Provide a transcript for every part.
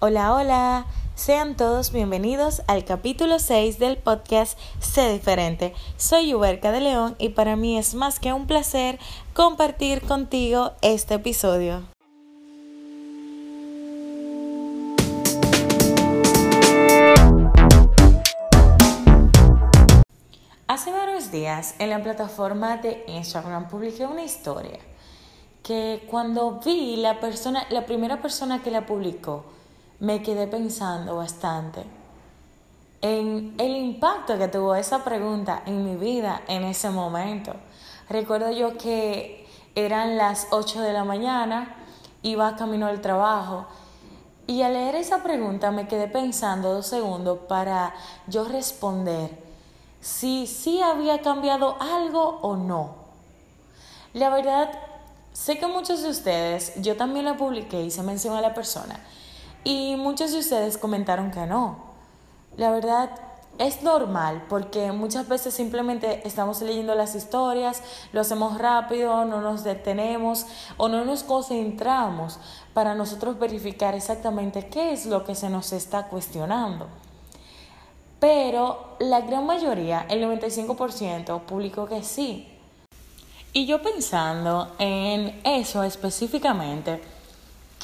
Hola, hola. Sean todos bienvenidos al capítulo 6 del podcast Sé Diferente. Soy Uberca de León y para mí es más que un placer compartir contigo este episodio. Hace varios días en la plataforma de Instagram publiqué una historia que cuando vi la persona, la primera persona que la publicó, me quedé pensando bastante en el impacto que tuvo esa pregunta en mi vida en ese momento. Recuerdo yo que eran las 8 de la mañana, iba camino al trabajo y al leer esa pregunta me quedé pensando dos segundos para yo responder si sí había cambiado algo o no. La verdad, sé que muchos de ustedes, yo también la publiqué y se mencionó a la persona, y muchos de ustedes comentaron que no. La verdad es normal porque muchas veces simplemente estamos leyendo las historias, lo hacemos rápido, no nos detenemos o no nos concentramos para nosotros verificar exactamente qué es lo que se nos está cuestionando. Pero la gran mayoría, el 95%, publicó que sí. Y yo pensando en eso específicamente,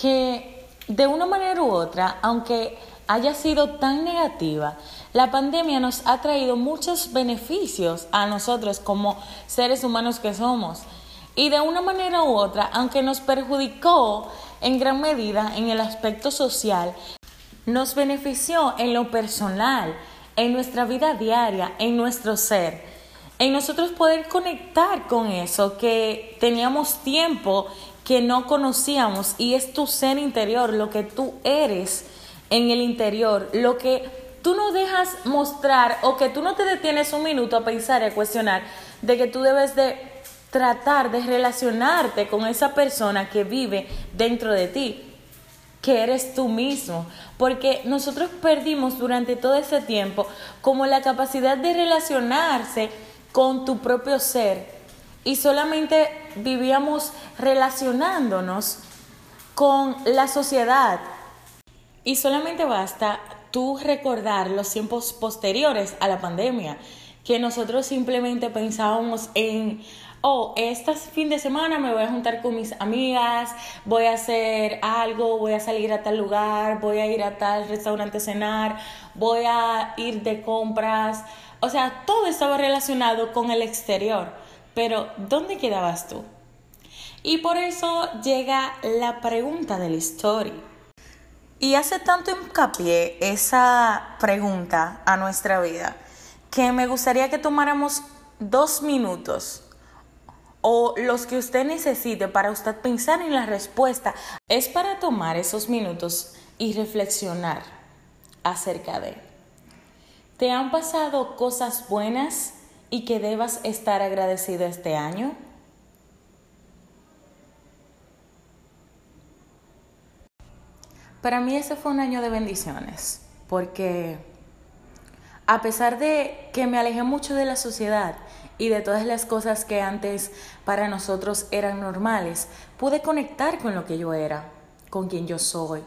que de una manera u otra, aunque haya sido tan negativa, la pandemia nos ha traído muchos beneficios a nosotros como seres humanos que somos. Y de una manera u otra, aunque nos perjudicó en gran medida en el aspecto social, nos benefició en lo personal, en nuestra vida diaria, en nuestro ser, en nosotros poder conectar con eso que teníamos tiempo que no conocíamos y es tu ser interior, lo que tú eres en el interior, lo que tú no dejas mostrar o que tú no te detienes un minuto a pensar y a cuestionar de que tú debes de tratar de relacionarte con esa persona que vive dentro de ti, que eres tú mismo, porque nosotros perdimos durante todo ese tiempo como la capacidad de relacionarse con tu propio ser y solamente vivíamos relacionándonos con la sociedad. Y solamente basta tú recordar los tiempos posteriores a la pandemia, que nosotros simplemente pensábamos en, oh, este fin de semana me voy a juntar con mis amigas, voy a hacer algo, voy a salir a tal lugar, voy a ir a tal restaurante a cenar, voy a ir de compras. O sea, todo estaba relacionado con el exterior. Pero, ¿dónde quedabas tú? Y por eso llega la pregunta de la historia. Y hace tanto hincapié esa pregunta a nuestra vida que me gustaría que tomáramos dos minutos o los que usted necesite para usted pensar en la respuesta. Es para tomar esos minutos y reflexionar acerca de. ¿Te han pasado cosas buenas y que debas estar agradecido este año? Para mí ese fue un año de bendiciones, porque a pesar de que me alejé mucho de la sociedad y de todas las cosas que antes para nosotros eran normales, pude conectar con lo que yo era, con quien yo soy,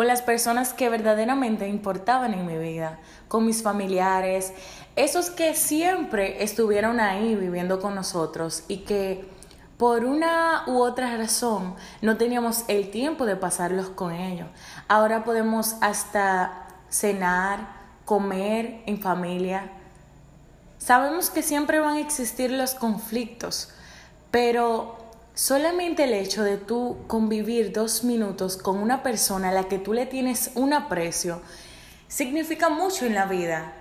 con las personas que verdaderamente importaban en mi vida, con mis familiares, esos que siempre estuvieron ahí viviendo con nosotros y que por una u otra razón no teníamos el tiempo de pasarlos con ellos. Ahora podemos hasta cenar, comer en familia. Sabemos que siempre van a existir los conflictos, pero solamente el hecho de tú convivir dos minutos con una persona a la que tú le tienes un aprecio significa mucho en la vida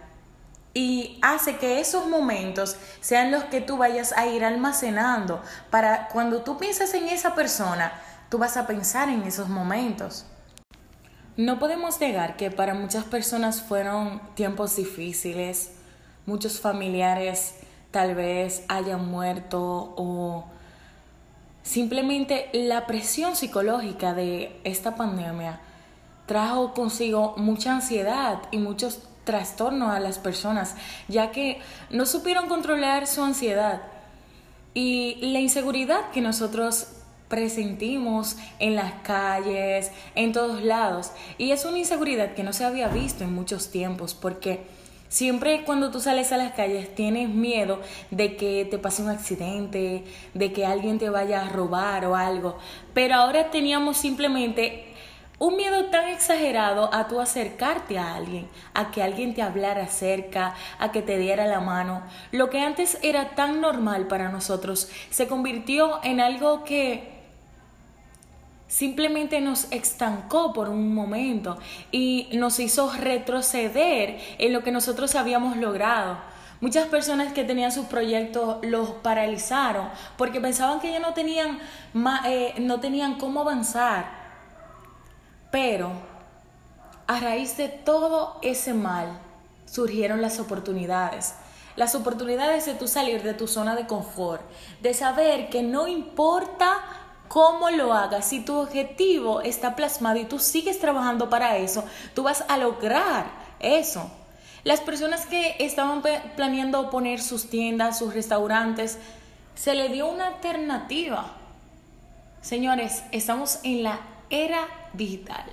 y hace que esos momentos sean los que tú vayas a ir almacenando para cuando tú pienses en esa persona, tú vas a pensar en esos momentos. No podemos negar que para muchas personas fueron tiempos difíciles, muchos familiares tal vez hayan muerto o simplemente la presión psicológica de esta pandemia trajo consigo mucha ansiedad y muchos trastorno a las personas, ya que no supieron controlar su ansiedad y la inseguridad que nosotros presentimos en las calles, en todos lados. Y es una inseguridad que no se había visto en muchos tiempos porque siempre cuando tú sales a las calles tienes miedo de que te pase un accidente, de que alguien te vaya a robar o algo. Pero ahora teníamos simplemente un miedo tan exagerado a tú acercarte a alguien, a que alguien te hablara cerca, a que te diera la mano. Lo que antes era tan normal para nosotros se convirtió en algo que simplemente nos estancó por un momento y nos hizo retroceder en lo que nosotros habíamos logrado. Muchas personas que tenían sus proyectos los paralizaron porque pensaban que ya no tenían, eh, no tenían cómo avanzar. Pero a raíz de todo ese mal surgieron las oportunidades. Las oportunidades de tú salir de tu zona de confort, de saber que no importa cómo lo hagas, si tu objetivo está plasmado y tú sigues trabajando para eso, tú vas a lograr eso. Las personas que estaban planeando poner sus tiendas, sus restaurantes, se le dio una alternativa. Señores, estamos en la era digital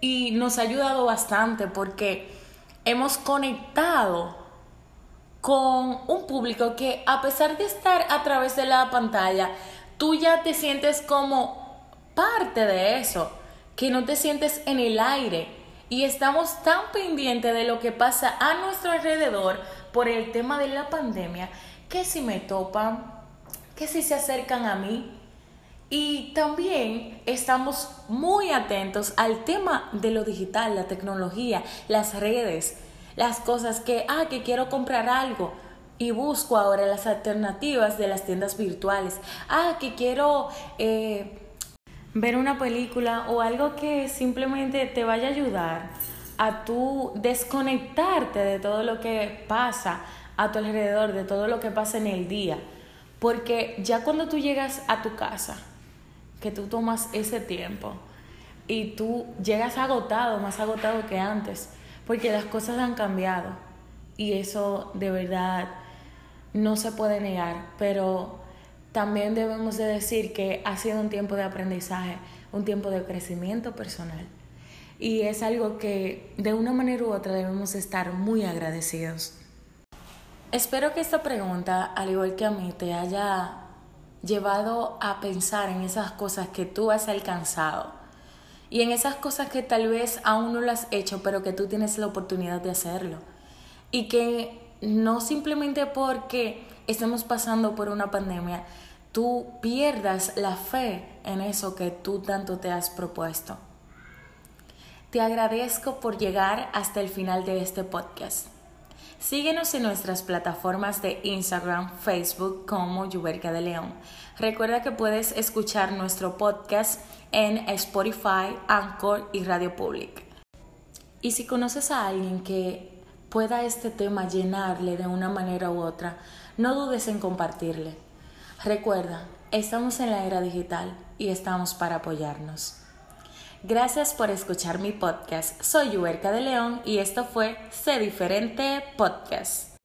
y nos ha ayudado bastante porque hemos conectado con un público que a pesar de estar a través de la pantalla, tú ya te sientes como parte de eso, que no te sientes en el aire. Y estamos tan pendientes de lo que pasa a nuestro alrededor por el tema de la pandemia, que si me topan, que si se acercan a mí. Y también estamos muy atentos al tema de lo digital, la tecnología, las redes, las cosas que, ah, que quiero comprar algo y busco ahora las alternativas de las tiendas virtuales. Ah, que quiero eh, ver una película o algo que simplemente te vaya a ayudar a tú desconectarte de todo lo que pasa a tu alrededor, de todo lo que pasa en el día. Porque ya cuando tú llegas a tu casa, que tú tomas ese tiempo y tú llegas agotado, más agotado que antes, porque las cosas han cambiado y eso de verdad no se puede negar, pero también debemos de decir que ha sido un tiempo de aprendizaje, un tiempo de crecimiento personal. Y es algo que de una manera u otra debemos estar muy agradecidos. Espero que esta pregunta, al igual que a mí, te haya llevado a pensar en esas cosas que tú has alcanzado y en esas cosas que tal vez aún no las has hecho, pero que tú tienes la oportunidad de hacerlo. Y que no simplemente porque estemos pasando por una pandemia, tú pierdas la fe en eso que tú tanto te has propuesto. Te agradezco por llegar hasta el final de este podcast. Síguenos en nuestras plataformas de Instagram, Facebook como Yuberca de León. Recuerda que puedes escuchar nuestro podcast en Spotify, Anchor y Radio Public. Y si conoces a alguien que pueda este tema llenarle de una manera u otra, no dudes en compartirle. Recuerda, estamos en la era digital y estamos para apoyarnos. Gracias por escuchar mi podcast. Soy Huerca de León y esto fue Sé Diferente Podcast.